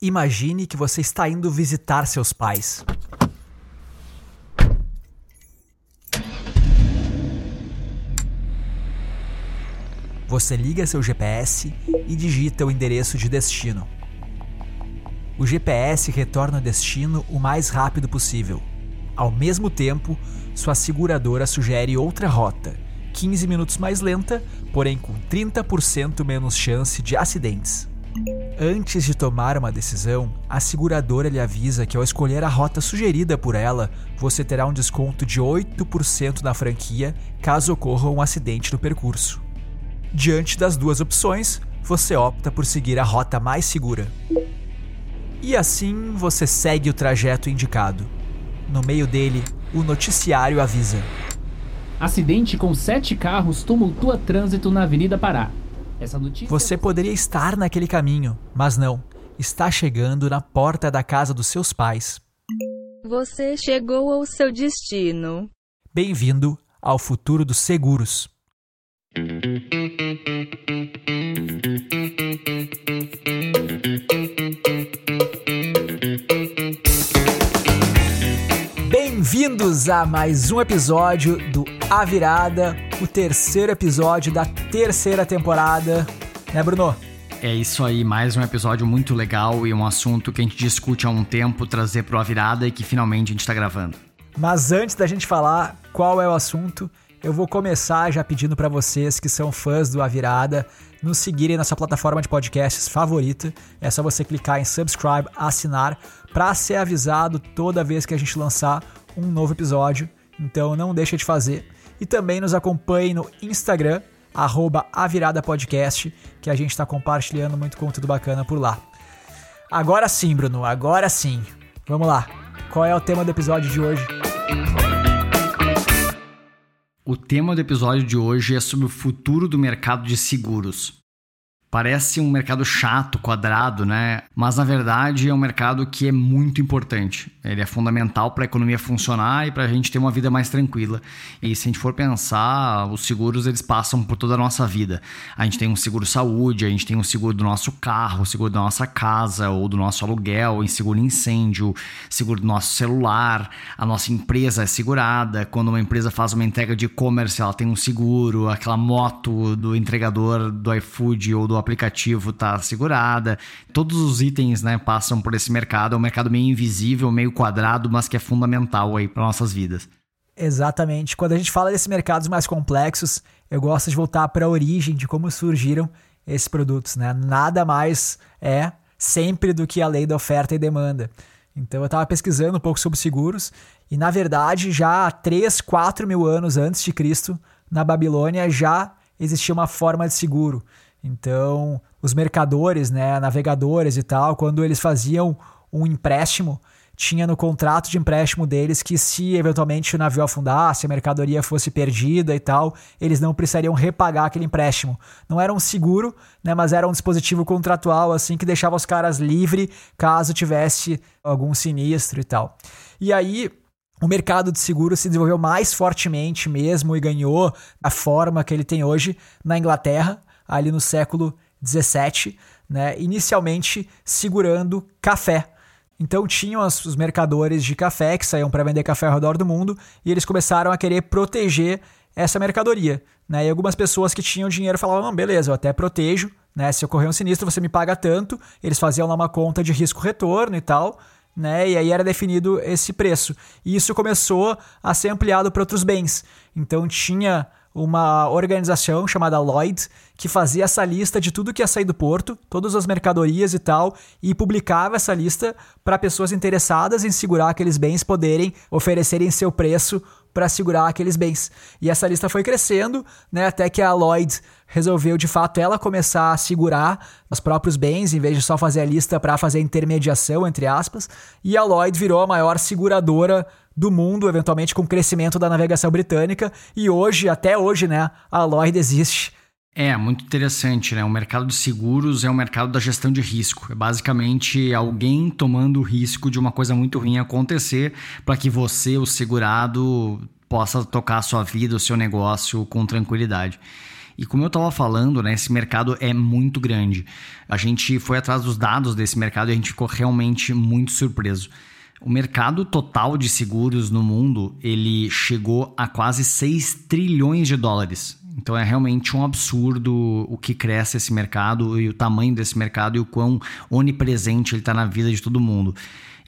Imagine que você está indo visitar seus pais. Você liga seu GPS e digita o endereço de destino. O GPS retorna o destino o mais rápido possível. Ao mesmo tempo, sua seguradora sugere outra rota, 15 minutos mais lenta, porém com 30% menos chance de acidentes. Antes de tomar uma decisão, a seguradora lhe avisa que ao escolher a rota sugerida por ela, você terá um desconto de 8% na franquia caso ocorra um acidente no percurso. Diante das duas opções, você opta por seguir a rota mais segura. E assim você segue o trajeto indicado. No meio dele, o noticiário avisa: Acidente com sete carros tumultua trânsito na Avenida Pará. Essa notícia... Você poderia estar naquele caminho, mas não. Está chegando na porta da casa dos seus pais. Você chegou ao seu destino. Bem-vindo ao futuro dos seguros. Bem-vindos a mais um episódio do A Virada, o terceiro episódio da terceira temporada. Né, Bruno? É isso aí, mais um episódio muito legal e um assunto que a gente discute há um tempo trazer para a virada e que finalmente a gente está gravando. Mas antes da gente falar qual é o assunto, eu vou começar já pedindo para vocês que são fãs do A Virada nos seguirem na sua plataforma de podcasts favorita. É só você clicar em subscribe, assinar, para ser avisado toda vez que a gente lançar um novo episódio. Então não deixa de fazer. E também nos acompanhe no Instagram, arroba Podcast, que a gente está compartilhando muito conteúdo bacana por lá. Agora sim, Bruno, agora sim. Vamos lá. Qual é o tema do episódio de hoje? O tema do episódio de hoje é sobre o futuro do mercado de seguros. Parece um mercado chato, quadrado, né? Mas na verdade é um mercado que é muito importante. Ele é fundamental para a economia funcionar e para a gente ter uma vida mais tranquila. E se a gente for pensar, os seguros eles passam por toda a nossa vida. A gente tem um seguro saúde, a gente tem um seguro do nosso carro, seguro da nossa casa ou do nosso aluguel, seguro incêndio, seguro do nosso celular. A nossa empresa é segurada. Quando uma empresa faz uma entrega de e-commerce, ela tem um seguro. Aquela moto do entregador do iFood ou do aplicativo está segurada. Todos os itens né, passam por esse mercado. É um mercado meio invisível, meio quadrado, mas que é fundamental aí para nossas vidas. Exatamente. Quando a gente fala desses mercados mais complexos, eu gosto de voltar para a origem de como surgiram esses produtos. Né? Nada mais é sempre do que a lei da oferta e demanda. Então eu estava pesquisando um pouco sobre seguros e, na verdade, já há 3, 4 mil anos antes de Cristo, na Babilônia, já existia uma forma de seguro. Então, os mercadores, né, navegadores e tal, quando eles faziam um empréstimo, tinha no contrato de empréstimo deles que se eventualmente o navio afundasse, a mercadoria fosse perdida e tal, eles não precisariam repagar aquele empréstimo. Não era um seguro, né, mas era um dispositivo contratual assim que deixava os caras livre caso tivesse algum sinistro e tal. E aí o mercado de seguros se desenvolveu mais fortemente mesmo e ganhou a forma que ele tem hoje na Inglaterra, ali no século 17, né, inicialmente segurando café. Então tinham os mercadores de café que saíam para vender café ao redor do mundo e eles começaram a querer proteger essa mercadoria. Né? E algumas pessoas que tinham dinheiro falavam: não, beleza, eu até protejo, né? se ocorrer um sinistro você me paga tanto. Eles faziam lá uma conta de risco-retorno e tal. Né? E aí era definido esse preço. E isso começou a ser ampliado para outros bens. Então tinha uma organização chamada Lloyd que fazia essa lista de tudo que ia sair do porto, todas as mercadorias e tal, e publicava essa lista para pessoas interessadas em segurar aqueles bens poderem oferecerem seu preço para segurar aqueles bens. E essa lista foi crescendo, né, até que a Lloyd resolveu de fato ela começar a segurar os próprios bens, em vez de só fazer a lista para fazer intermediação, entre aspas, e a Lloyd virou a maior seguradora do mundo, eventualmente com o crescimento da navegação britânica, e hoje, até hoje, né, a Lloyd existe. É, muito interessante, né? O mercado de seguros é um mercado da gestão de risco. É basicamente alguém tomando o risco de uma coisa muito ruim acontecer para que você, o segurado, possa tocar a sua vida, o seu negócio com tranquilidade. E como eu estava falando, né, esse mercado é muito grande. A gente foi atrás dos dados desse mercado e a gente ficou realmente muito surpreso. O mercado total de seguros no mundo, ele chegou a quase 6 trilhões de dólares. Então é realmente um absurdo o que cresce esse mercado e o tamanho desse mercado e o quão onipresente ele está na vida de todo mundo.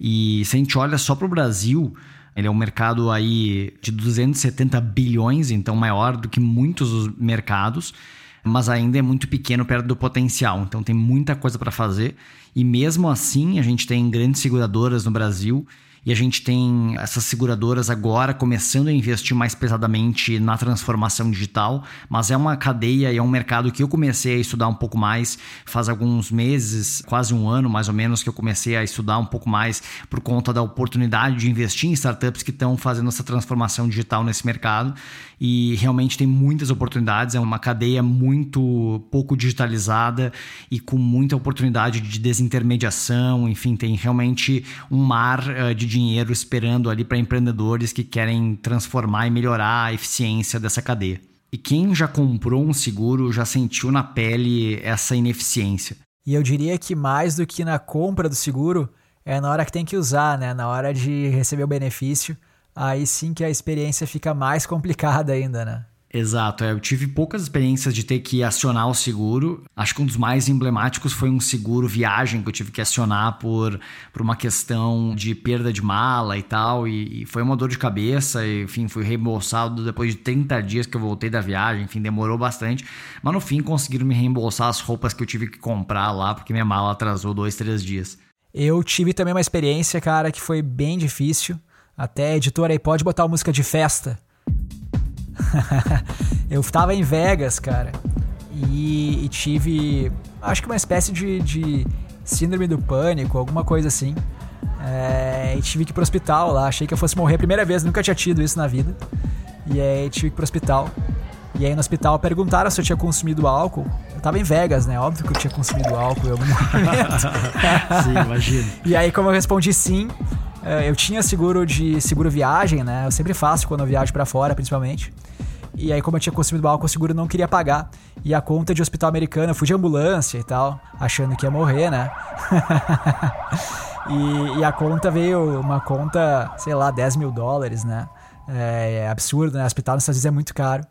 E se a gente olha só para o Brasil, ele é um mercado aí de 270 bilhões, então maior do que muitos dos mercados, mas ainda é muito pequeno perto do potencial. Então tem muita coisa para fazer. E mesmo assim, a gente tem grandes seguradoras no Brasil e a gente tem essas seguradoras agora começando a investir mais pesadamente na transformação digital, mas é uma cadeia e é um mercado que eu comecei a estudar um pouco mais faz alguns meses, quase um ano mais ou menos, que eu comecei a estudar um pouco mais por conta da oportunidade de investir em startups que estão fazendo essa transformação digital nesse mercado e realmente tem muitas oportunidades, é uma cadeia muito pouco digitalizada e com muita oportunidade de desintermediação, enfim, tem realmente um mar uh, de dinheiro esperando ali para empreendedores que querem transformar e melhorar a eficiência dessa cadeia. E quem já comprou um seguro já sentiu na pele essa ineficiência. E eu diria que mais do que na compra do seguro, é na hora que tem que usar, né? Na hora de receber o benefício, aí sim que a experiência fica mais complicada ainda, né? Exato, é, eu tive poucas experiências de ter que acionar o seguro. Acho que um dos mais emblemáticos foi um seguro viagem que eu tive que acionar por, por uma questão de perda de mala e tal. E, e foi uma dor de cabeça. E, enfim, fui reembolsado depois de 30 dias que eu voltei da viagem. Enfim, demorou bastante. Mas no fim conseguiram me reembolsar as roupas que eu tive que comprar lá, porque minha mala atrasou dois, três dias. Eu tive também uma experiência, cara, que foi bem difícil. Até a editora aí pode botar uma música de festa eu tava em Vegas, cara, e, e, tive, acho que uma espécie de, de síndrome do pânico, alguma coisa assim. É, e tive que ir pro hospital lá. Achei que eu fosse morrer a primeira vez, nunca tinha tido isso na vida. E aí tive que ir pro hospital. E aí no hospital perguntaram se eu tinha consumido álcool. Eu tava em Vegas, né? Óbvio que eu tinha consumido álcool em algum momento. sim, imagino. E aí, como eu respondi sim, eu tinha seguro de seguro viagem, né? Eu sempre faço quando eu viajo para fora, principalmente. E aí, como eu tinha consumido álcool, o seguro não queria pagar. E a conta de hospital americano, eu fui de ambulância e tal, achando que ia morrer, né? e, e, a conta veio, uma conta, sei lá, 10 mil dólares, né? É, é absurdo, né? O hospital nos Estados Unidos é muito caro.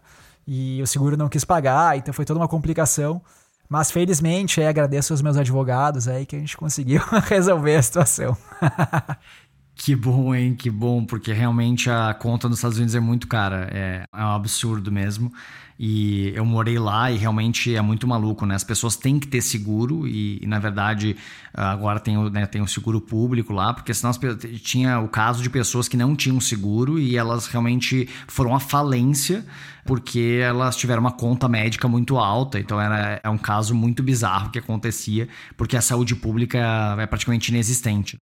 E o seguro não quis pagar, então foi toda uma complicação. Mas felizmente, aí, agradeço aos meus advogados aí que a gente conseguiu resolver a situação. Que bom, hein? Que bom, porque realmente a conta nos Estados Unidos é muito cara. É, é um absurdo mesmo. E eu morei lá e realmente é muito maluco, né? As pessoas têm que ter seguro e, e na verdade, agora tem o, né, tem o seguro público lá, porque senão as, tinha o caso de pessoas que não tinham seguro e elas realmente foram à falência porque elas tiveram uma conta médica muito alta. Então era, é um caso muito bizarro que acontecia, porque a saúde pública é praticamente inexistente.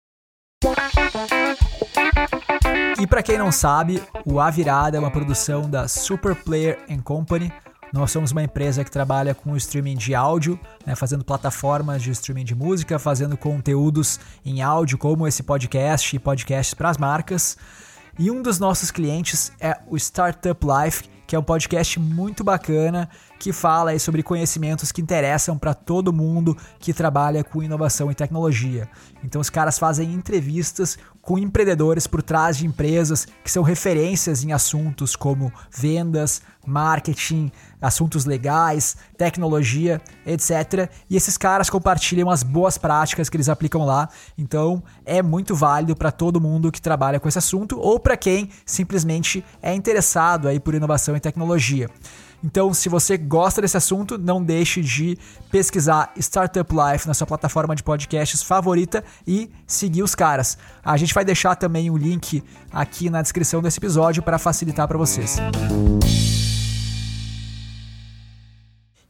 E para quem não sabe, o A Virada é uma produção da Super Player Company. Nós somos uma empresa que trabalha com o streaming de áudio, né, fazendo plataformas de streaming de música, fazendo conteúdos em áudio, como esse podcast e podcasts para as marcas. E um dos nossos clientes é o Startup Life, que é um podcast muito bacana que fala sobre conhecimentos que interessam para todo mundo que trabalha com inovação e tecnologia. Então os caras fazem entrevistas com empreendedores por trás de empresas que são referências em assuntos como vendas, marketing, assuntos legais, tecnologia, etc. E esses caras compartilham as boas práticas que eles aplicam lá. Então é muito válido para todo mundo que trabalha com esse assunto ou para quem simplesmente é interessado aí por inovação e tecnologia. Então, se você gosta desse assunto, não deixe de pesquisar Startup Life na sua plataforma de podcasts favorita e seguir os caras. A gente vai deixar também o link aqui na descrição desse episódio para facilitar para vocês.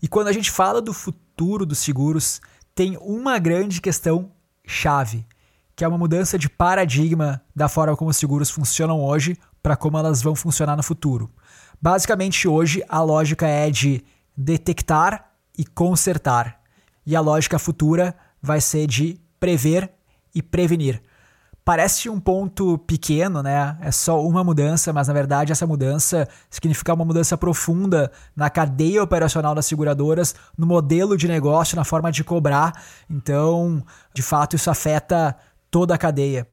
E quando a gente fala do futuro dos seguros, tem uma grande questão chave, que é uma mudança de paradigma da forma como os seguros funcionam hoje para como elas vão funcionar no futuro. Basicamente, hoje a lógica é de detectar e consertar, e a lógica futura vai ser de prever e prevenir. Parece um ponto pequeno, né? É só uma mudança, mas na verdade essa mudança significa uma mudança profunda na cadeia operacional das seguradoras, no modelo de negócio, na forma de cobrar. Então, de fato, isso afeta toda a cadeia.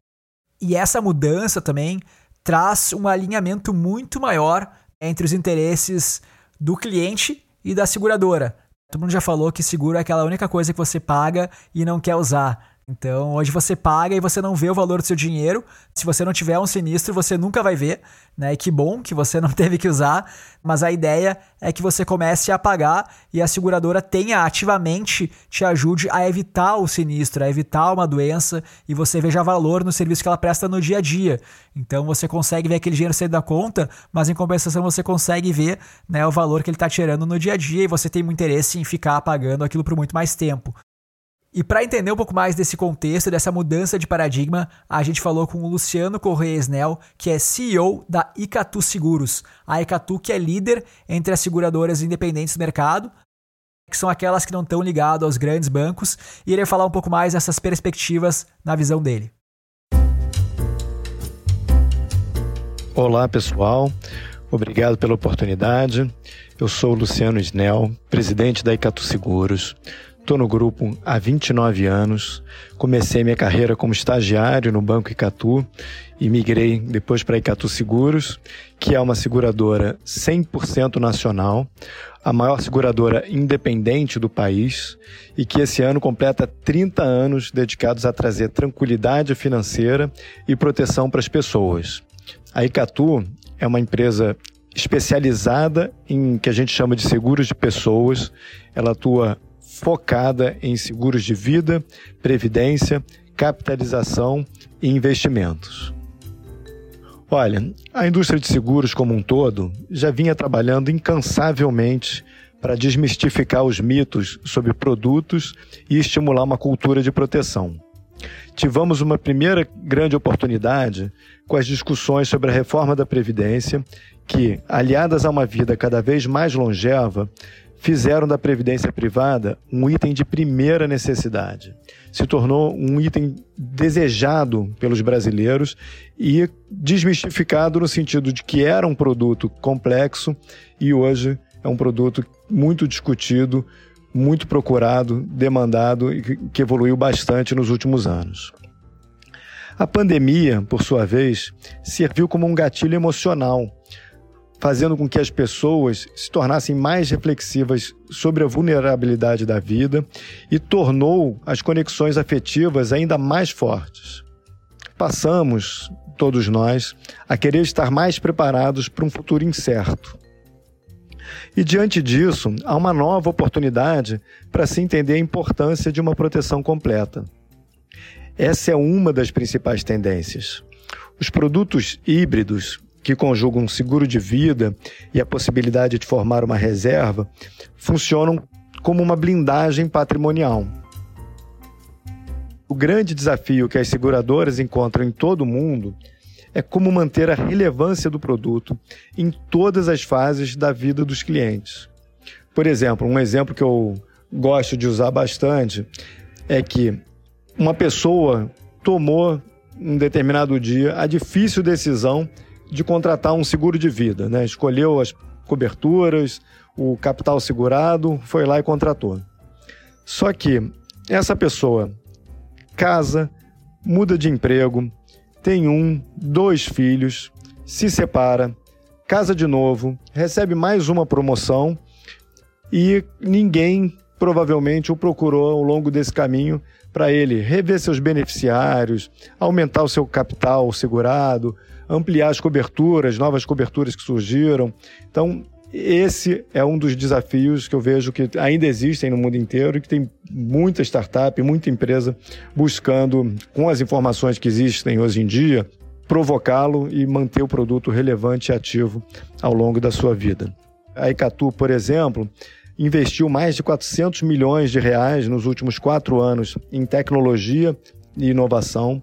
E essa mudança também traz um alinhamento muito maior entre os interesses do cliente e da seguradora. Todo mundo já falou que seguro é aquela única coisa que você paga e não quer usar. Então, hoje você paga e você não vê o valor do seu dinheiro. Se você não tiver um sinistro, você nunca vai ver, né? E que bom que você não teve que usar, mas a ideia é que você comece a pagar e a seguradora tenha ativamente te ajude a evitar o sinistro, a evitar uma doença e você veja valor no serviço que ela presta no dia a dia. Então, você consegue ver aquele dinheiro sair da conta, mas em compensação você consegue ver, né, o valor que ele está tirando no dia a dia e você tem muito interesse em ficar pagando aquilo por muito mais tempo. E para entender um pouco mais desse contexto, dessa mudança de paradigma, a gente falou com o Luciano Correia Snell, que é CEO da Icatu Seguros. A Icatu que é líder entre as seguradoras independentes do mercado, que são aquelas que não estão ligadas aos grandes bancos, e ele vai falar um pouco mais dessas perspectivas na visão dele. Olá, pessoal. Obrigado pela oportunidade. Eu sou o Luciano Snell, presidente da Icatu Seguros. Estou no grupo há 29 anos. Comecei minha carreira como estagiário no Banco Icatu e migrei depois para Icatu Seguros, que é uma seguradora 100% nacional, a maior seguradora independente do país e que esse ano completa 30 anos dedicados a trazer tranquilidade financeira e proteção para as pessoas. A Icatu é uma empresa especializada em que a gente chama de seguros de pessoas. Ela atua focada em seguros de vida, previdência, capitalização e investimentos. Olha, a indústria de seguros como um todo já vinha trabalhando incansavelmente para desmistificar os mitos sobre produtos e estimular uma cultura de proteção. Tivemos uma primeira grande oportunidade com as discussões sobre a reforma da Previdência, que, aliadas a uma vida cada vez mais longeva, fizeram da previdência privada um item de primeira necessidade. Se tornou um item desejado pelos brasileiros e desmistificado no sentido de que era um produto complexo e hoje é um produto muito discutido, muito procurado, demandado e que evoluiu bastante nos últimos anos. A pandemia, por sua vez, serviu como um gatilho emocional fazendo com que as pessoas se tornassem mais reflexivas sobre a vulnerabilidade da vida e tornou as conexões afetivas ainda mais fortes. Passamos, todos nós, a querer estar mais preparados para um futuro incerto. E diante disso, há uma nova oportunidade para se entender a importância de uma proteção completa. Essa é uma das principais tendências. Os produtos híbridos que conjugam seguro de vida e a possibilidade de formar uma reserva, funcionam como uma blindagem patrimonial. O grande desafio que as seguradoras encontram em todo o mundo é como manter a relevância do produto em todas as fases da vida dos clientes. Por exemplo, um exemplo que eu gosto de usar bastante é que uma pessoa tomou um determinado dia a difícil decisão de contratar um seguro de vida, né? Escolheu as coberturas, o capital segurado, foi lá e contratou. Só que essa pessoa casa, muda de emprego, tem um, dois filhos, se separa, casa de novo, recebe mais uma promoção e ninguém provavelmente o procurou ao longo desse caminho para ele rever seus beneficiários, aumentar o seu capital segurado, ampliar as coberturas, novas coberturas que surgiram. Então, esse é um dos desafios que eu vejo que ainda existem no mundo inteiro e que tem muita startup, muita empresa buscando, com as informações que existem hoje em dia, provocá-lo e manter o produto relevante e ativo ao longo da sua vida. A Icatu, por exemplo, investiu mais de 400 milhões de reais nos últimos quatro anos em tecnologia e inovação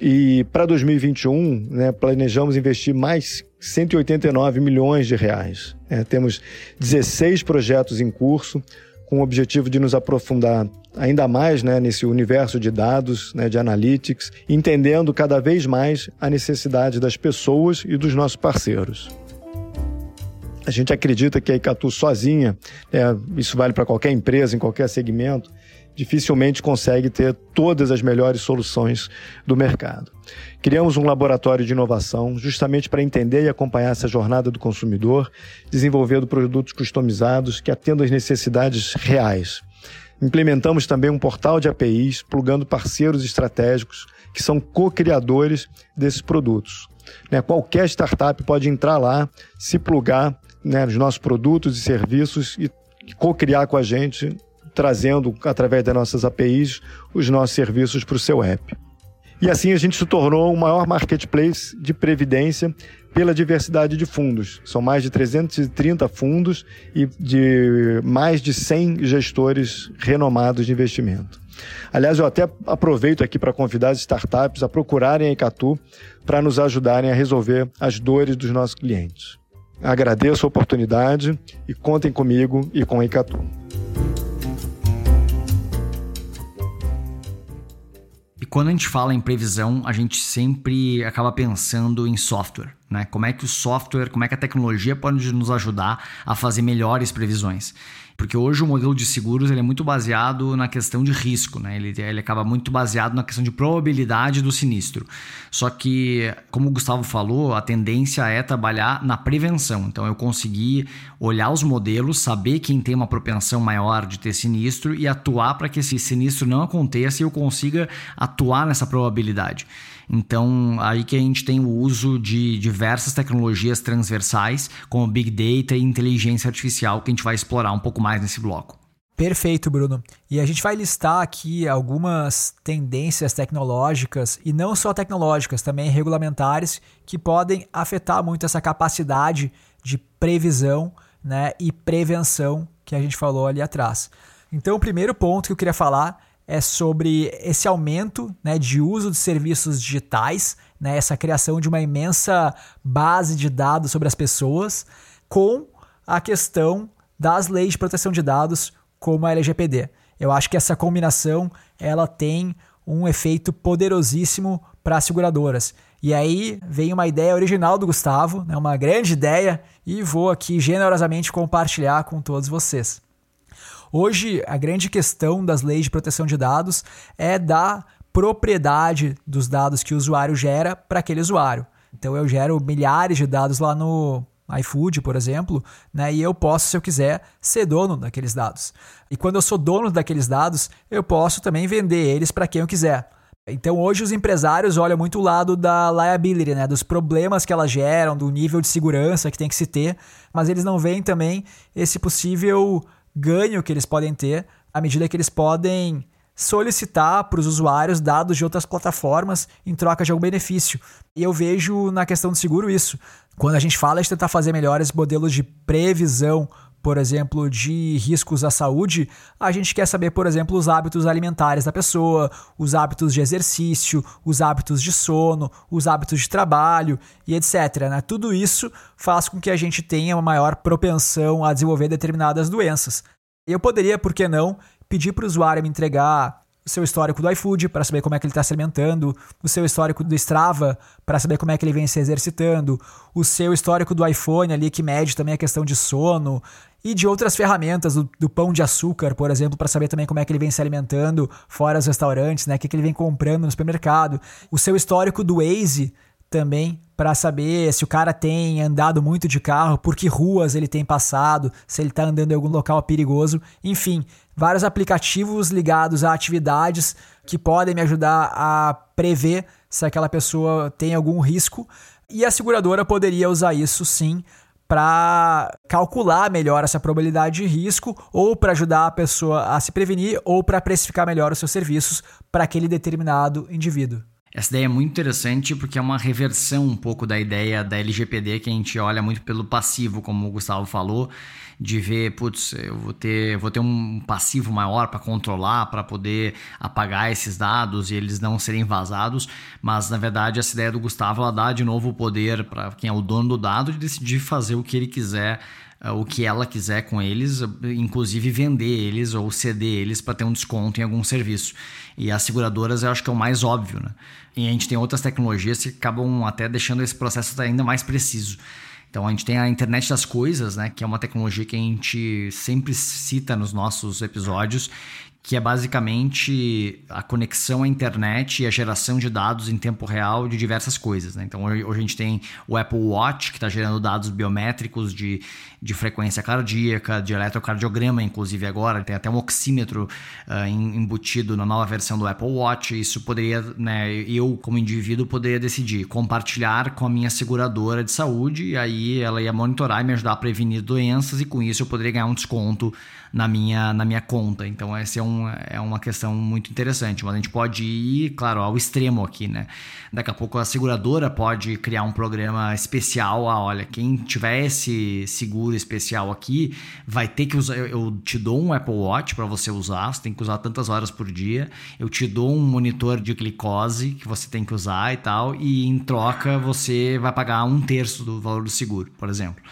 e para 2021, né, planejamos investir mais 189 milhões de reais. É, temos 16 projetos em curso, com o objetivo de nos aprofundar ainda mais né, nesse universo de dados, né, de analytics, entendendo cada vez mais a necessidade das pessoas e dos nossos parceiros. A gente acredita que a Icatu sozinha, é, isso vale para qualquer empresa, em qualquer segmento, dificilmente consegue ter todas as melhores soluções do mercado. Criamos um laboratório de inovação justamente para entender e acompanhar essa jornada do consumidor, desenvolvendo produtos customizados que atendam às necessidades reais. Implementamos também um portal de APIs, plugando parceiros estratégicos que são co-criadores desses produtos. Né, qualquer startup pode entrar lá, se plugar né, nos nossos produtos e serviços e co-criar com a gente trazendo, através das nossas APIs, os nossos serviços para o seu app. E assim a gente se tornou o maior marketplace de previdência pela diversidade de fundos. São mais de 330 fundos e de mais de 100 gestores renomados de investimento. Aliás, eu até aproveito aqui para convidar as startups a procurarem a Icatu para nos ajudarem a resolver as dores dos nossos clientes. Agradeço a oportunidade e contem comigo e com a Icatu. E quando a gente fala em previsão, a gente sempre acaba pensando em software, né? Como é que o software, como é que a tecnologia pode nos ajudar a fazer melhores previsões? Porque hoje o modelo de seguros ele é muito baseado na questão de risco, né? Ele, ele acaba muito baseado na questão de probabilidade do sinistro. Só que, como o Gustavo falou, a tendência é trabalhar na prevenção. Então eu consegui olhar os modelos, saber quem tem uma propensão maior de ter sinistro e atuar para que esse sinistro não aconteça e eu consiga atuar nessa probabilidade. Então, aí que a gente tem o uso de diversas tecnologias transversais, como Big Data e inteligência artificial, que a gente vai explorar um pouco mais nesse bloco. Perfeito, Bruno. E a gente vai listar aqui algumas tendências tecnológicas, e não só tecnológicas, também regulamentares, que podem afetar muito essa capacidade de previsão né, e prevenção que a gente falou ali atrás. Então, o primeiro ponto que eu queria falar é sobre esse aumento né, de uso de serviços digitais, né, essa criação de uma imensa base de dados sobre as pessoas, com a questão das leis de proteção de dados, como a LGPD. Eu acho que essa combinação ela tem um efeito poderosíssimo para as seguradoras. E aí vem uma ideia original do Gustavo, né, uma grande ideia, e vou aqui generosamente compartilhar com todos vocês. Hoje, a grande questão das leis de proteção de dados é da propriedade dos dados que o usuário gera para aquele usuário. Então, eu gero milhares de dados lá no iFood, por exemplo, né? E eu posso, se eu quiser, ser dono daqueles dados. E quando eu sou dono daqueles dados, eu posso também vender eles para quem eu quiser. Então hoje os empresários olham muito o lado da liability, né, dos problemas que elas geram, do nível de segurança que tem que se ter, mas eles não veem também esse possível ganho que eles podem ter à medida que eles podem solicitar para os usuários dados de outras plataformas em troca de algum benefício. E eu vejo na questão do seguro isso. Quando a gente fala de tentar fazer melhores modelos de previsão, por exemplo, de riscos à saúde, a gente quer saber, por exemplo, os hábitos alimentares da pessoa, os hábitos de exercício, os hábitos de sono, os hábitos de trabalho e etc. Né? Tudo isso faz com que a gente tenha uma maior propensão a desenvolver determinadas doenças. Eu poderia, por que não, pedir para o usuário me entregar o seu histórico do iFood para saber como é que ele está se alimentando, o seu histórico do Strava para saber como é que ele vem se exercitando, o seu histórico do iPhone ali que mede também a questão de sono e de outras ferramentas do, do pão de açúcar, por exemplo, para saber também como é que ele vem se alimentando fora os restaurantes, né, o que, que ele vem comprando no supermercado, o seu histórico do Waze também para saber se o cara tem andado muito de carro, por que ruas ele tem passado, se ele está andando em algum local perigoso, enfim, vários aplicativos ligados a atividades que podem me ajudar a prever se aquela pessoa tem algum risco. E a seguradora poderia usar isso sim para calcular melhor essa probabilidade de risco ou para ajudar a pessoa a se prevenir ou para precificar melhor os seus serviços para aquele determinado indivíduo. Essa ideia é muito interessante porque é uma reversão um pouco da ideia da LGPD que a gente olha muito pelo passivo, como o Gustavo falou, de ver, putz, eu vou ter, vou ter um passivo maior para controlar, para poder apagar esses dados e eles não serem vazados, mas na verdade essa ideia do Gustavo ela dá de novo o poder para quem é o dono do dado de decidir fazer o que ele quiser o que ela quiser com eles, inclusive vender eles ou ceder eles para ter um desconto em algum serviço. E as seguradoras eu acho que é o mais óbvio, né? E a gente tem outras tecnologias que acabam até deixando esse processo ainda mais preciso. Então a gente tem a internet das coisas, né, que é uma tecnologia que a gente sempre cita nos nossos episódios que é basicamente a conexão à internet e a geração de dados em tempo real de diversas coisas. Né? Então, hoje, a gente tem o Apple Watch, que está gerando dados biométricos de, de frequência cardíaca, de eletrocardiograma, inclusive agora. Tem até um oxímetro uh, embutido na nova versão do Apple Watch. Isso poderia, né, eu, como indivíduo, poderia decidir compartilhar com a minha seguradora de saúde, e aí ela ia monitorar e me ajudar a prevenir doenças, e com isso eu poderia ganhar um desconto na minha, na minha conta. Então, essa é, um, é uma questão muito interessante. Mas a gente pode ir, claro, ao extremo aqui, né? Daqui a pouco a seguradora pode criar um programa especial. Ah, olha, quem tiver esse seguro especial aqui vai ter que usar. Eu te dou um Apple Watch para você usar, você tem que usar tantas horas por dia. Eu te dou um monitor de glicose que você tem que usar e tal. E em troca você vai pagar um terço do valor do seguro, por exemplo.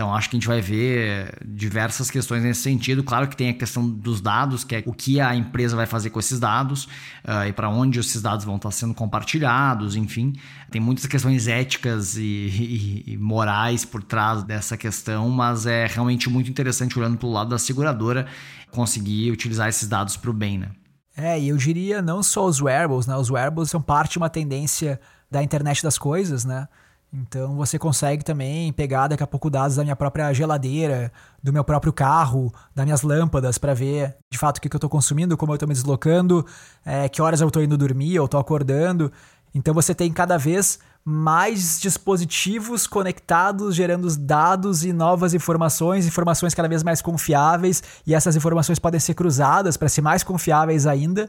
Então, acho que a gente vai ver diversas questões nesse sentido. Claro que tem a questão dos dados, que é o que a empresa vai fazer com esses dados uh, e para onde esses dados vão estar sendo compartilhados, enfim. Tem muitas questões éticas e, e, e morais por trás dessa questão, mas é realmente muito interessante olhando pelo lado da seguradora conseguir utilizar esses dados para o bem, né? É, e eu diria não só os wearables, né? Os wearables são parte de uma tendência da internet das coisas, né? Então você consegue também pegar daqui a pouco dados da minha própria geladeira, do meu próprio carro, das minhas lâmpadas para ver de fato o que, eu estou consumindo, como eu estou me deslocando, é, que horas eu estou indo dormir, eu estou acordando. Então você tem cada vez mais dispositivos conectados, gerando dados e novas informações, informações cada vez mais confiáveis, e essas informações podem ser cruzadas para ser mais confiáveis ainda.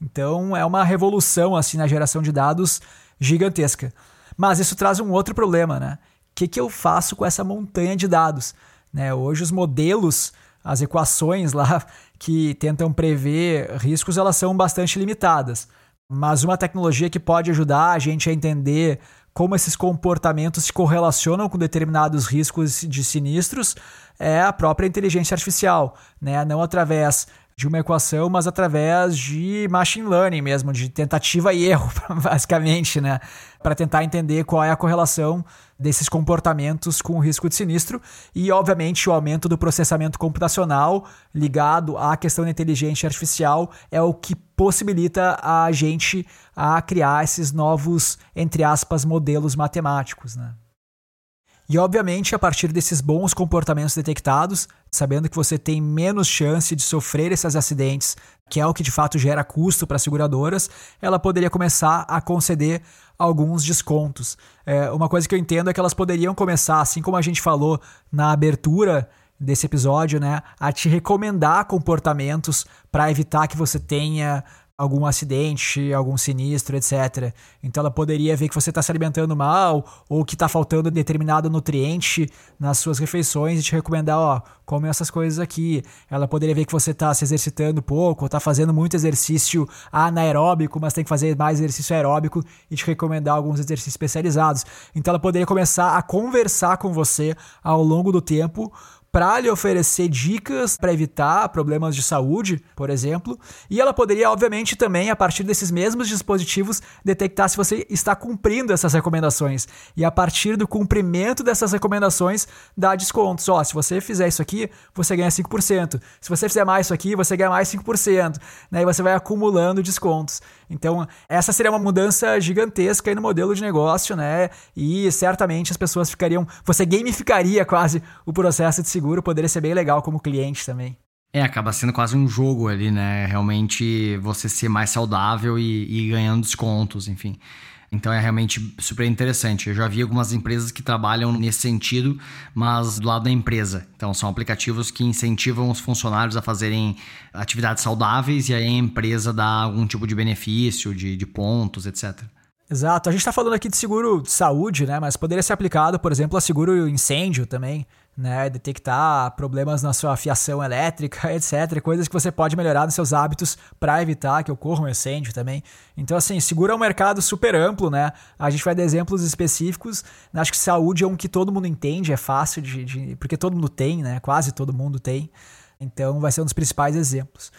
Então é uma revolução assim na geração de dados gigantesca. Mas isso traz um outro problema, né? O que, que eu faço com essa montanha de dados? Né? Hoje os modelos, as equações lá que tentam prever riscos, elas são bastante limitadas. Mas uma tecnologia que pode ajudar a gente a entender como esses comportamentos se correlacionam com determinados riscos de sinistros é a própria inteligência artificial, né? Não através de uma equação, mas através de machine learning mesmo, de tentativa e erro, basicamente, né? Para tentar entender qual é a correlação desses comportamentos com o risco de sinistro e, obviamente, o aumento do processamento computacional ligado à questão da inteligência artificial é o que possibilita a gente a criar esses novos, entre aspas, modelos matemáticos, né? E obviamente, a partir desses bons comportamentos detectados, sabendo que você tem menos chance de sofrer esses acidentes, que é o que de fato gera custo para as seguradoras, ela poderia começar a conceder alguns descontos. É, uma coisa que eu entendo é que elas poderiam começar, assim como a gente falou na abertura desse episódio, né, a te recomendar comportamentos para evitar que você tenha algum acidente, algum sinistro, etc. Então ela poderia ver que você está se alimentando mal ou que está faltando determinado nutriente nas suas refeições e te recomendar, ó, come essas coisas aqui. Ela poderia ver que você está se exercitando pouco, ou está fazendo muito exercício anaeróbico, mas tem que fazer mais exercício aeróbico e te recomendar alguns exercícios especializados. Então ela poderia começar a conversar com você ao longo do tempo para lhe oferecer dicas para evitar problemas de saúde, por exemplo, e ela poderia, obviamente, também, a partir desses mesmos dispositivos, detectar se você está cumprindo essas recomendações. E a partir do cumprimento dessas recomendações, dar descontos. Ó, se você fizer isso aqui, você ganha 5%. Se você fizer mais isso aqui, você ganha mais 5%. Né? E você vai acumulando descontos. Então, essa seria uma mudança gigantesca aí no modelo de negócio, né? E certamente as pessoas ficariam. Você gamificaria quase o processo de seguro, poderia ser bem legal como cliente também. É, acaba sendo quase um jogo ali, né? Realmente você ser mais saudável e, e ganhando descontos, enfim. Então é realmente super interessante. Eu já vi algumas empresas que trabalham nesse sentido, mas do lado da empresa. Então são aplicativos que incentivam os funcionários a fazerem atividades saudáveis e aí a empresa dá algum tipo de benefício, de, de pontos, etc. Exato. A gente está falando aqui de seguro de saúde, né? Mas poderia ser aplicado, por exemplo, a seguro incêndio também. Né, detectar problemas na sua fiação elétrica, etc, coisas que você pode melhorar nos seus hábitos para evitar que ocorra um incêndio também. Então assim, seguro é um mercado super amplo, né? A gente vai dar exemplos específicos. Acho que saúde é um que todo mundo entende, é fácil de, de porque todo mundo tem, né? Quase todo mundo tem. Então vai ser um dos principais exemplos.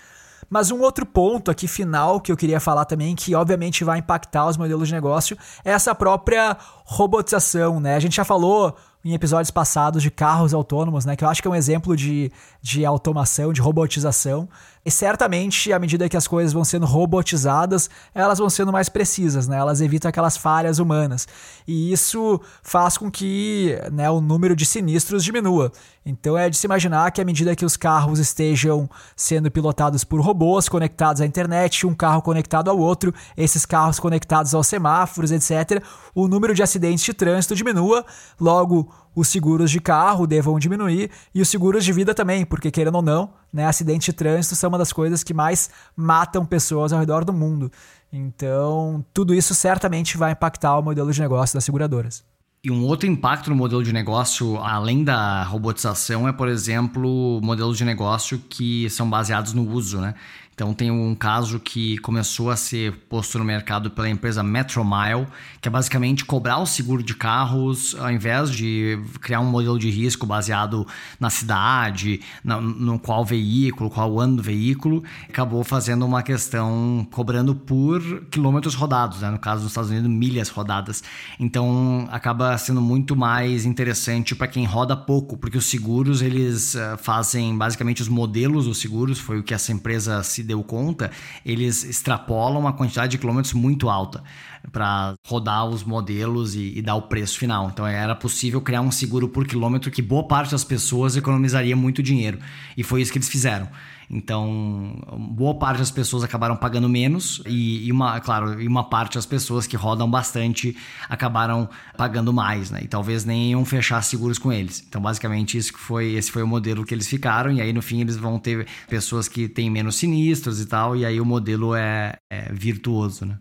Mas um outro ponto aqui final que eu queria falar também, que obviamente vai impactar os modelos de negócio, é essa própria robotização, né? A gente já falou em episódios passados de carros autônomos, né? Que eu acho que é um exemplo de, de automação, de robotização. E certamente, à medida que as coisas vão sendo robotizadas, elas vão sendo mais precisas, né? Elas evitam aquelas falhas humanas. E isso faz com que né, o número de sinistros diminua. Então é de se imaginar que à medida que os carros estejam sendo pilotados por robôs conectados à internet, um carro conectado ao outro, esses carros conectados aos semáforos, etc., o número de acidentes de trânsito diminua, logo os seguros de carro devam diminuir e os seguros de vida também, porque querendo ou não, né, acidentes de trânsito são uma das coisas que mais matam pessoas ao redor do mundo. Então, tudo isso certamente vai impactar o modelo de negócio das seguradoras. E um outro impacto no modelo de negócio, além da robotização, é, por exemplo, modelos de negócio que são baseados no uso, né? Então tem um caso que começou a ser posto no mercado pela empresa Metromile, que é basicamente cobrar o seguro de carros ao invés de criar um modelo de risco baseado na cidade, no, no qual veículo, qual ano do veículo, acabou fazendo uma questão cobrando por quilômetros rodados, né? no caso dos Estados Unidos, milhas rodadas. Então acaba sendo muito mais interessante para quem roda pouco, porque os seguros eles uh, fazem basicamente os modelos dos seguros, foi o que essa empresa se deu conta, eles extrapolam uma quantidade de quilômetros muito alta para rodar os modelos e, e, dar o preço final. Então era possível criar um seguro por quilômetro que boa parte das pessoas economizaria muito dinheiro. E foi isso que eles fizeram. Então, boa parte das pessoas acabaram pagando menos e, e, uma, claro, e uma parte das pessoas que rodam bastante acabaram pagando mais, né? E talvez nem iam fechar seguros com eles. Então, basicamente, isso que foi, esse foi o modelo que eles ficaram e aí no fim eles vão ter pessoas que têm menos sinistros e tal, e aí o modelo é, é virtuoso, né?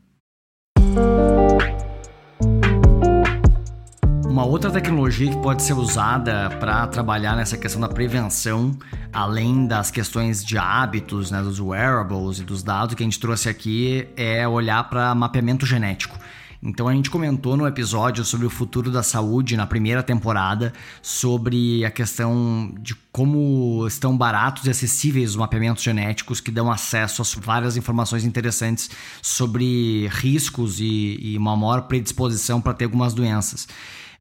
Uma outra tecnologia que pode ser usada para trabalhar nessa questão da prevenção, além das questões de hábitos, né, dos wearables e dos dados que a gente trouxe aqui, é olhar para mapeamento genético. Então a gente comentou no episódio sobre o futuro da saúde na primeira temporada, sobre a questão de como estão baratos e acessíveis os mapeamentos genéticos que dão acesso a várias informações interessantes sobre riscos e, e uma maior predisposição para ter algumas doenças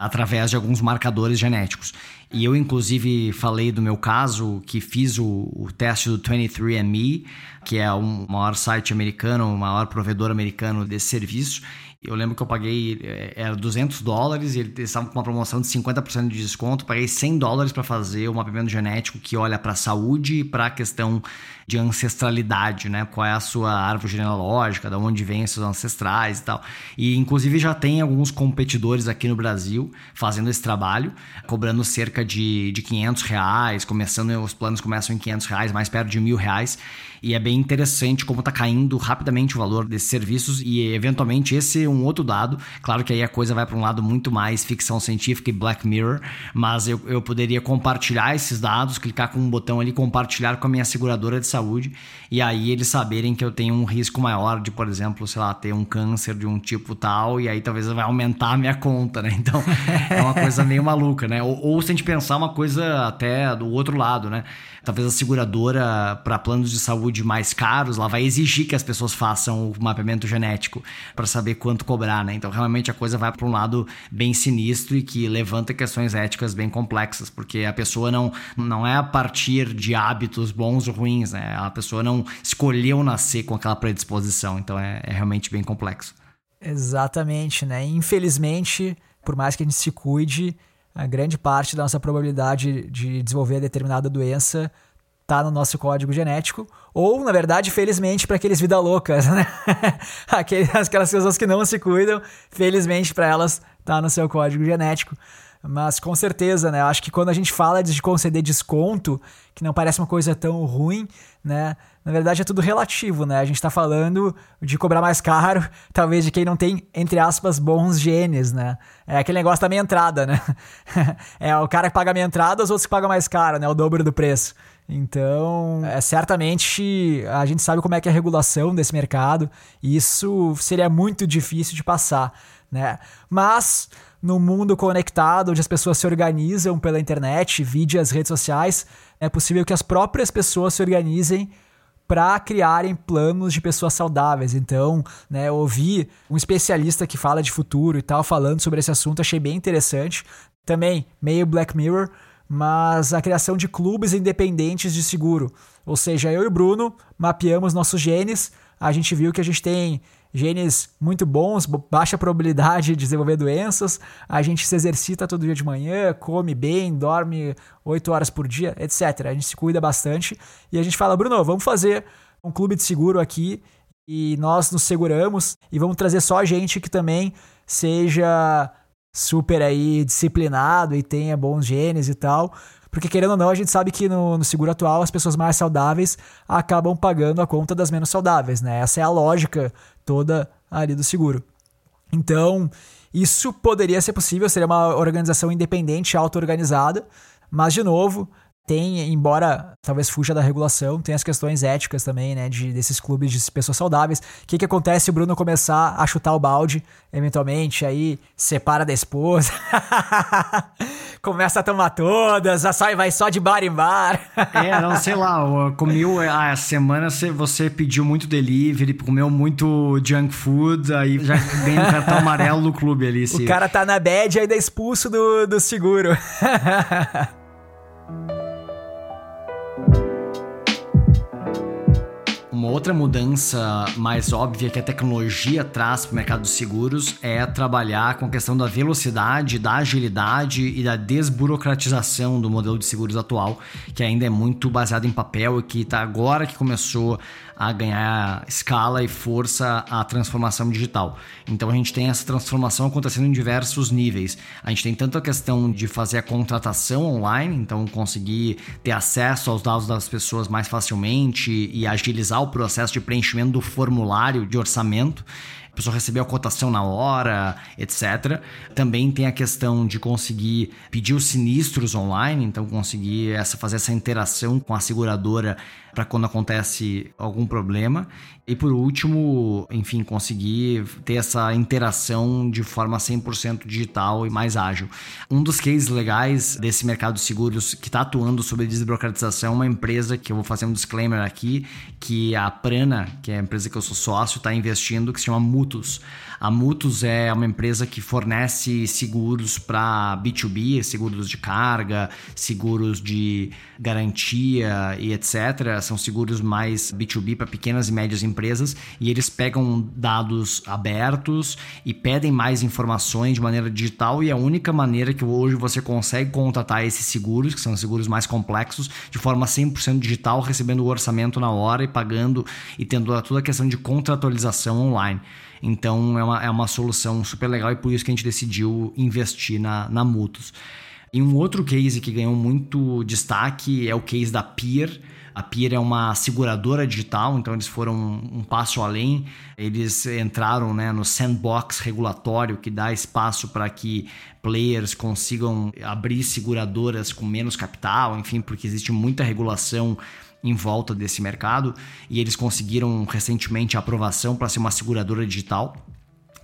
através de alguns marcadores genéticos. E eu, inclusive, falei do meu caso, que fiz o, o teste do 23andMe, que é o maior site americano, o maior provedor americano desse serviço. Eu lembro que eu paguei, eh, era 200 dólares e eles estavam com uma promoção de 50% de desconto. Paguei 100 dólares para fazer o mapeamento genético que olha para a saúde e para a questão de ancestralidade, né? Qual é a sua árvore genealógica, de onde vêm seus ancestrais e tal. E inclusive já tem alguns competidores aqui no Brasil fazendo esse trabalho, cobrando cerca de, de 500 reais, começando, os planos começam em 500 reais, mais perto de mil reais. E é bem interessante como está caindo rapidamente o valor desses serviços e eventualmente esse é um outro dado. Claro que aí a coisa vai para um lado muito mais ficção científica e Black Mirror, mas eu, eu poderia compartilhar esses dados, clicar com um botão ali, compartilhar com a minha seguradora de saúde e aí eles saberem que eu tenho um risco maior de, por exemplo, sei lá, ter um câncer de um tipo tal e aí talvez vai aumentar a minha conta, né? Então é uma coisa meio maluca, né? Ou, ou se a gente pensar uma coisa até do outro lado, né? Talvez a seguradora para planos de saúde saúde mais caros, ela vai exigir que as pessoas façam o mapeamento genético para saber quanto cobrar, né? Então, realmente a coisa vai para um lado bem sinistro e que levanta questões éticas bem complexas, porque a pessoa não, não é a partir de hábitos bons ou ruins, né? A pessoa não escolheu nascer com aquela predisposição, então é, é realmente bem complexo. Exatamente, né? Infelizmente, por mais que a gente se cuide, a grande parte da nossa probabilidade de desenvolver determinada doença tá no nosso código genético, ou, na verdade, felizmente, para aqueles vida loucas, né? Aquelas, aquelas pessoas que não se cuidam, felizmente para elas tá no seu código genético. Mas com certeza, né? Acho que quando a gente fala de conceder desconto, que não parece uma coisa tão ruim, né? Na verdade é tudo relativo, né? A gente tá falando de cobrar mais caro, talvez de quem não tem, entre aspas, bons genes, né? É aquele negócio da minha entrada, né? é o cara que paga a minha entrada, os outros que pagam mais caro, né? O dobro do preço. Então, é, certamente a gente sabe como é que é a regulação desse mercado, e isso seria muito difícil de passar, né? Mas no mundo conectado, onde as pessoas se organizam pela internet, vídeo as redes sociais, é possível que as próprias pessoas se organizem para criarem planos de pessoas saudáveis. Então, né, eu ouvi um especialista que fala de futuro e tal falando sobre esse assunto, achei bem interessante. Também meio Black Mirror, mas a criação de clubes independentes de seguro. Ou seja, eu e o Bruno mapeamos nossos genes, a gente viu que a gente tem genes muito bons, baixa probabilidade de desenvolver doenças, a gente se exercita todo dia de manhã, come bem, dorme 8 horas por dia, etc. A gente se cuida bastante e a gente fala, Bruno, vamos fazer um clube de seguro aqui e nós nos seguramos e vamos trazer só gente que também seja super aí disciplinado e tenha bons genes e tal, porque, querendo ou não, a gente sabe que no, no, seguro atual as pessoas mais saudáveis acabam pagando a conta das menos saudáveis, né? Essa é a lógica toda ali do seguro. Então, isso poderia ser possível, seria uma organização independente, auto-organizada, mas, de novo, tem, embora talvez fuja da regulação, tem as questões éticas também, né, de, desses clubes de pessoas saudáveis. O que, que acontece se o Bruno começar a chutar o balde, eventualmente, aí separa da esposa, começa a tomar todas, a sai, vai só de bar em bar. é, não sei lá, comiu, ah, a semana você pediu muito delivery, comeu muito junk food, aí já vem o cartão amarelo do clube ali. O cara tá na bad e ainda é expulso do, do seguro. outra mudança mais óbvia que a tecnologia traz para o mercado de seguros é trabalhar com a questão da velocidade, da agilidade e da desburocratização do modelo de seguros atual, que ainda é muito baseado em papel e que está agora que começou a ganhar escala e força a transformação digital. Então a gente tem essa transformação acontecendo em diversos níveis. A gente tem tanto a questão de fazer a contratação online, então conseguir ter acesso aos dados das pessoas mais facilmente e agilizar o processo de preenchimento do formulário de orçamento a pessoa recebeu a cotação na hora, etc. Também tem a questão de conseguir pedir os sinistros online, então conseguir essa, fazer essa interação com a seguradora para quando acontece algum problema. E por último, enfim, conseguir ter essa interação de forma 100% digital e mais ágil. Um dos cases legais desse mercado de seguros que está atuando sobre desburocratização é uma empresa que eu vou fazer um disclaimer aqui, que a Prana, que é a empresa que eu sou sócio, está investindo, que se chama Mutus. A Mutus é uma empresa que fornece seguros para B2B, seguros de carga, seguros de garantia e etc. São seguros mais B2B para pequenas e médias empresas e eles pegam dados abertos e pedem mais informações de maneira digital e a única maneira que hoje você consegue contratar esses seguros, que são seguros mais complexos, de forma 100% digital, recebendo o orçamento na hora e pagando e tendo toda a questão de contratualização online. Então é uma, é uma solução super legal e por isso que a gente decidiu investir na, na Mutus. E um outro case que ganhou muito destaque é o case da Peer. A Peer é uma seguradora digital, então eles foram um passo além. Eles entraram né, no sandbox regulatório que dá espaço para que players consigam abrir seguradoras com menos capital, enfim, porque existe muita regulação em volta desse mercado e eles conseguiram recentemente a aprovação para ser uma seguradora digital.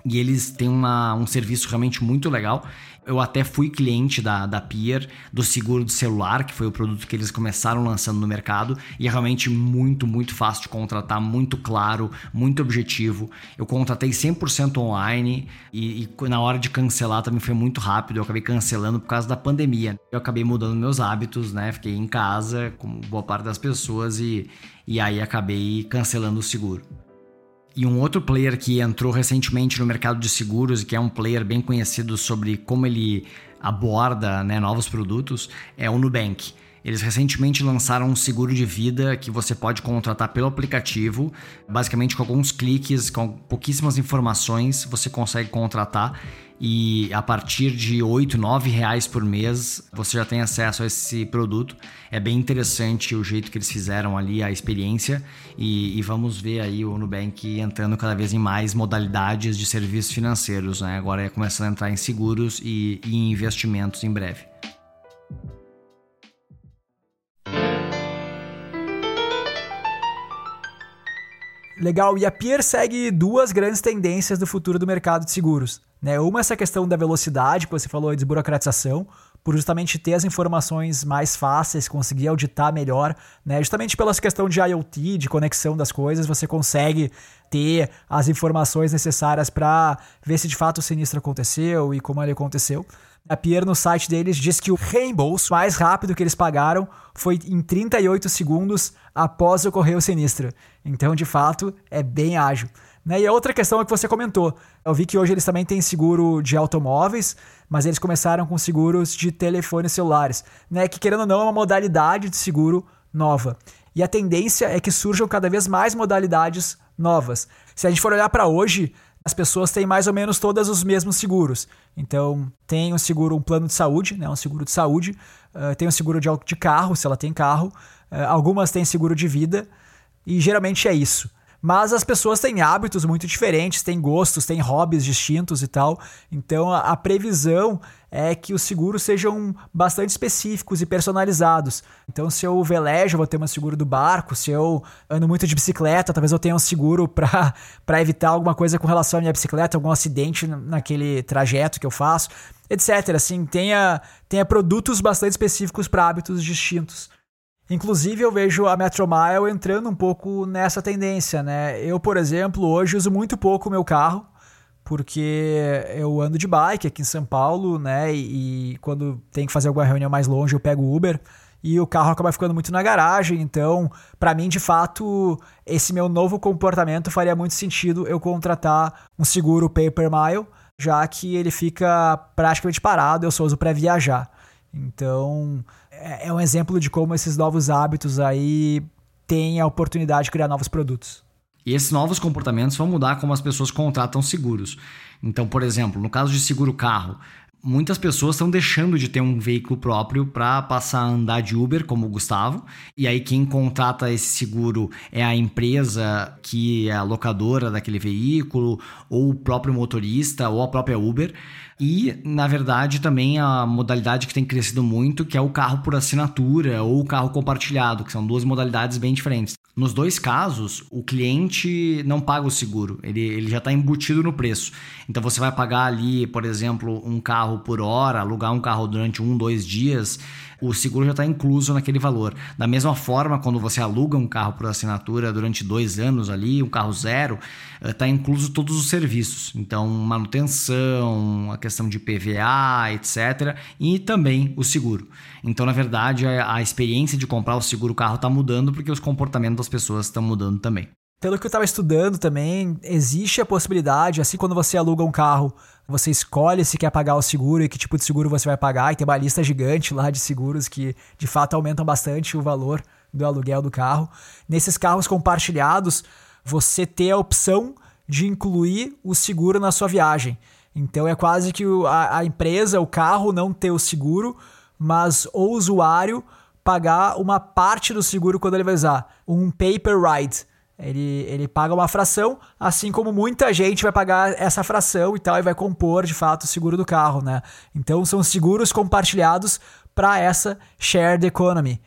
E eles têm uma, um serviço realmente muito legal. Eu até fui cliente da, da Pier, do seguro do celular, que foi o produto que eles começaram lançando no mercado, e é realmente muito, muito fácil de contratar, muito claro, muito objetivo. Eu contratei 100% online e, e na hora de cancelar também foi muito rápido. Eu acabei cancelando por causa da pandemia. Eu acabei mudando meus hábitos, né? Fiquei em casa, como boa parte das pessoas, e, e aí acabei cancelando o seguro. E um outro player que entrou recentemente no mercado de seguros, que é um player bem conhecido sobre como ele aborda né, novos produtos, é o Nubank. Eles recentemente lançaram um seguro de vida que você pode contratar pelo aplicativo. Basicamente, com alguns cliques, com pouquíssimas informações, você consegue contratar. E a partir de 8, 9 reais por mês você já tem acesso a esse produto. É bem interessante o jeito que eles fizeram ali, a experiência e, e vamos ver aí o Nubank entrando cada vez em mais modalidades de serviços financeiros, né? Agora é começando a entrar em seguros e, e em investimentos em breve. Legal, e a Pier segue duas grandes tendências do futuro do mercado de seguros. Né? Uma é essa questão da velocidade, que você falou, a desburocratização, por justamente ter as informações mais fáceis, conseguir auditar melhor, né? Justamente pela questão de IoT, de conexão das coisas, você consegue ter as informações necessárias para ver se de fato o sinistro aconteceu e como ele aconteceu. A Pierre, no site deles, diz que o reembolso mais rápido que eles pagaram foi em 38 segundos após ocorrer o sinistro. Então, de fato, é bem ágil. Né? E a outra questão é que você comentou. Eu vi que hoje eles também têm seguro de automóveis, mas eles começaram com seguros de telefones celulares, né? que, querendo ou não, é uma modalidade de seguro nova. E a tendência é que surjam cada vez mais modalidades novas. Se a gente for olhar para hoje, as pessoas têm mais ou menos todos os mesmos seguros. Então, tem um seguro, um plano de saúde, né, um seguro de saúde, uh, tem um seguro de, de carro, se ela tem carro, uh, algumas têm seguro de vida, e geralmente é isso. Mas as pessoas têm hábitos muito diferentes, têm gostos, têm hobbies distintos e tal. Então a, a, previsão é que os seguros sejam bastante específicos e personalizados. Então, se eu velejo, eu vou ter um seguro do barco. Se eu ando muito de bicicleta, talvez eu tenha um seguro para evitar alguma coisa com relação à minha bicicleta, algum acidente naquele trajeto que eu faço, etc. Assim, tenha, tenha produtos bastante específicos para hábitos distintos. Inclusive, eu vejo a Metromile entrando um pouco nessa tendência, né? Eu, por exemplo, hoje uso muito pouco o meu carro, porque eu ando de bike aqui em São Paulo, né? E, e quando tem que fazer alguma reunião mais longe, eu pego Uber e o carro acaba ficando muito na garagem. Então, para mim, de fato, esse meu novo comportamento faria muito sentido eu contratar um seguro pay per mile, já que ele fica praticamente parado, eu só uso para viajar. Então, é, é um exemplo de como esses novos hábitos aí têm a oportunidade de criar novos produtos. E esses novos comportamentos vão mudar como as pessoas contratam seguros. Então, por exemplo, no caso de seguro carro, muitas pessoas estão deixando de ter um veículo próprio para passar a andar de Uber, como o Gustavo. E aí quem contrata esse seguro é a empresa que é a locadora daquele veículo, ou o próprio motorista, ou a própria Uber. E, na verdade, também a modalidade que tem crescido muito, que é o carro por assinatura ou o carro compartilhado, que são duas modalidades bem diferentes. Nos dois casos, o cliente não paga o seguro, ele, ele já está embutido no preço. Então você vai pagar ali, por exemplo, um carro por hora, alugar um carro durante um, dois dias o seguro já está incluso naquele valor. Da mesma forma, quando você aluga um carro por assinatura durante dois anos ali, um carro zero, está eh, incluso todos os serviços. Então, manutenção, a questão de PVA, etc. E também o seguro. Então, na verdade, a, a experiência de comprar o seguro carro está mudando porque os comportamentos das pessoas estão mudando também. Pelo que eu estava estudando também, existe a possibilidade, assim quando você aluga um carro, você escolhe se quer pagar o seguro e que tipo de seguro você vai pagar, e tem uma lista gigante lá de seguros que de fato aumentam bastante o valor do aluguel do carro. Nesses carros compartilhados, você tem a opção de incluir o seguro na sua viagem. Então é quase que a, a empresa, o carro não ter o seguro, mas o usuário pagar uma parte do seguro quando ele vai usar. Um paper ride ele, ele paga uma fração, assim como muita gente vai pagar essa fração e tal, e vai compor de fato o seguro do carro, né? Então são seguros compartilhados para essa shared economy.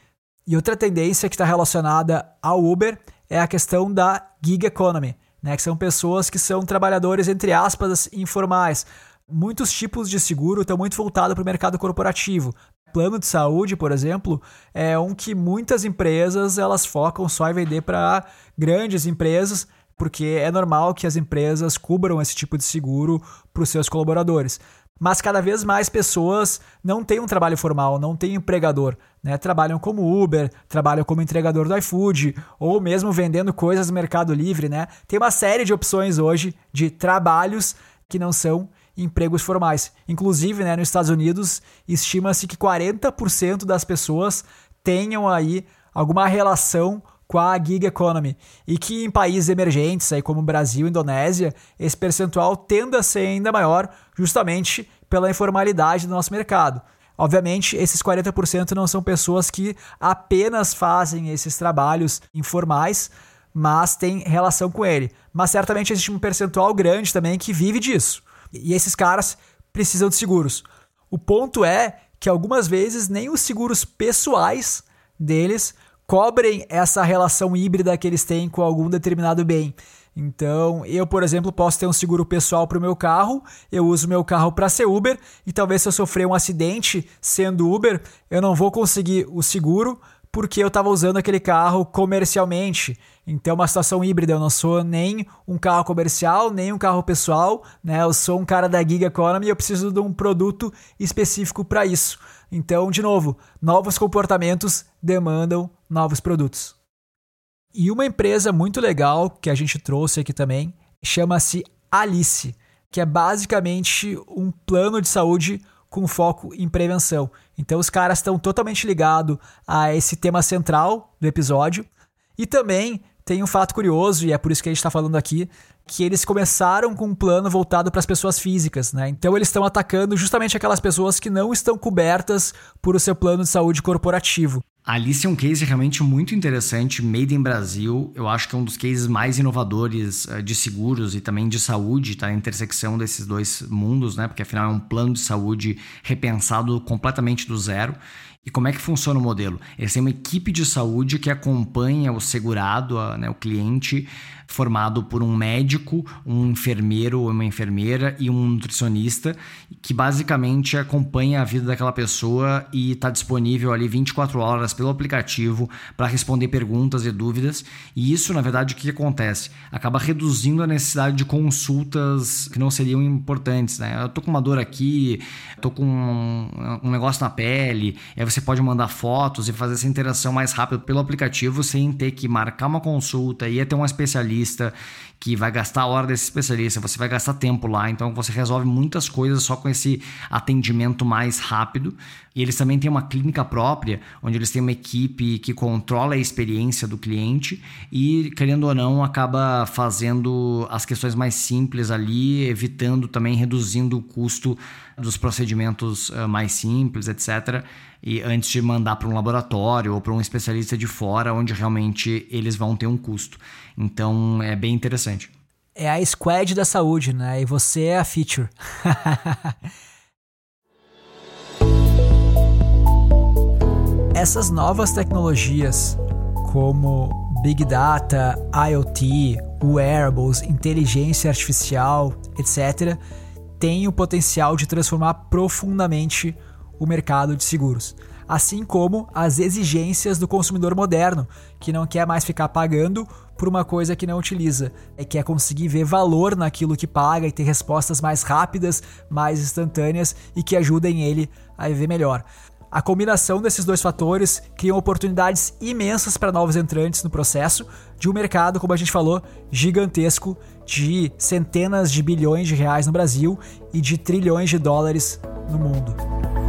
E outra tendência que está relacionada ao Uber é a questão da gig economy, né? Que são pessoas que são trabalhadores, entre aspas, informais. Muitos tipos de seguro estão muito voltados para o mercado corporativo. Plano de saúde, por exemplo, é um que muitas empresas elas focam só em vender para grandes empresas, porque é normal que as empresas cubram esse tipo de seguro para os seus colaboradores. Mas cada vez mais pessoas não têm um trabalho formal, não têm empregador, né? Trabalham como Uber, trabalham como entregador do iFood, ou mesmo vendendo coisas no Mercado Livre, né? Tem uma série de opções hoje de trabalhos que não são empregos formais. Inclusive, né, nos Estados Unidos, estima-se que 40% das pessoas tenham aí alguma relação com a gig economy e que em países emergentes, aí como Brasil e Indonésia, esse percentual tende a ser ainda maior, justamente pela informalidade do nosso mercado. Obviamente, esses 40% não são pessoas que apenas fazem esses trabalhos informais, mas tem relação com ele. Mas certamente existe um percentual grande também que vive disso. E esses caras precisam de seguros. O ponto é que algumas vezes nem os seguros pessoais deles cobrem essa relação híbrida que eles têm com algum determinado bem. Então, eu, por exemplo, posso ter um seguro pessoal para o meu carro, eu uso meu carro para ser Uber, e talvez se eu sofrer um acidente sendo Uber, eu não vou conseguir o seguro porque eu estava usando aquele carro comercialmente. Então, uma situação híbrida. Eu não sou nem um carro comercial, nem um carro pessoal, né? Eu sou um cara da gig economy e eu preciso de um produto específico para isso. Então, de novo, novos comportamentos demandam novos produtos. E uma empresa muito legal que a gente trouxe aqui também chama-se Alice, que é basicamente um plano de saúde com foco em prevenção. Então os caras estão totalmente ligados a esse tema central do episódio. E também tem um fato curioso, e é por isso que a gente está falando aqui, que eles começaram com um plano voltado para as pessoas físicas, né? Então eles estão atacando justamente aquelas pessoas que não estão cobertas por o seu plano de saúde corporativo. Alice é um case realmente muito interessante, made in Brasil. Eu acho que é um dos cases mais inovadores uh, de seguros e também de saúde, tá? A intersecção desses dois mundos, né? Porque afinal é um plano de saúde repensado completamente do zero. E como é que funciona o modelo? Eles têm uma equipe de saúde que acompanha o segurado, a, né, o cliente, formado por um médico, um enfermeiro ou uma enfermeira e um nutricionista, que basicamente acompanha a vida daquela pessoa e está disponível ali 24 horas pelo aplicativo para responder perguntas e dúvidas. E isso, na verdade, o que acontece? Acaba reduzindo a necessidade de consultas que não seriam importantes. Né? Eu tô com uma dor aqui, tô com um, negócio na pele, aí você pode mandar fotos e fazer essa interação mais rápido pelo aplicativo sem ter que marcar uma consulta, ir até um especialista especialista, que vai gastar a hora desse especialista, você vai gastar tempo lá, então você resolve muitas coisas só com esse atendimento mais rápido. E eles também têm uma clínica própria, onde eles têm uma equipe que controla a experiência do cliente e, querendo ou não, acaba fazendo as questões mais simples ali, evitando também, reduzindo o custo dos procedimentos eh, mais simples, etc. E antes de mandar para um laboratório ou para um especialista de fora, onde realmente eles vão ter um custo. Então é bem interessante. É a squad da saúde, né? E você é a feature. Essas novas tecnologias, como Big Data, IoT, wearables, inteligência artificial, etc., têm o potencial de transformar profundamente o mercado de seguros assim como as exigências do consumidor moderno, que não quer mais ficar pagando por uma coisa que não utiliza, é quer conseguir ver valor naquilo que paga e ter respostas mais rápidas, mais instantâneas e que ajudem ele a viver melhor. A combinação desses dois fatores cria oportunidades imensas para novos entrantes no processo de um mercado, como a gente falou, gigantesco, de centenas de bilhões de reais no Brasil e de trilhões de dólares no mundo.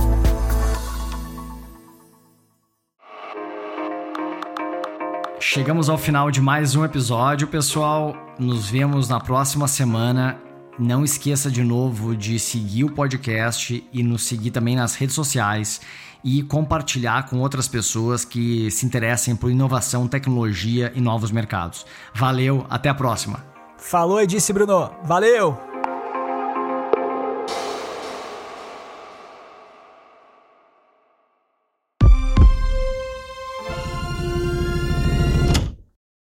Chegamos ao final de mais um episódio, pessoal. Nos vemos na próxima semana. Não esqueça de novo de seguir o podcast e nos seguir também nas redes sociais e compartilhar com outras pessoas que se interessem por inovação, tecnologia e novos mercados. Valeu, até a próxima. Falou e disse Bruno. Valeu!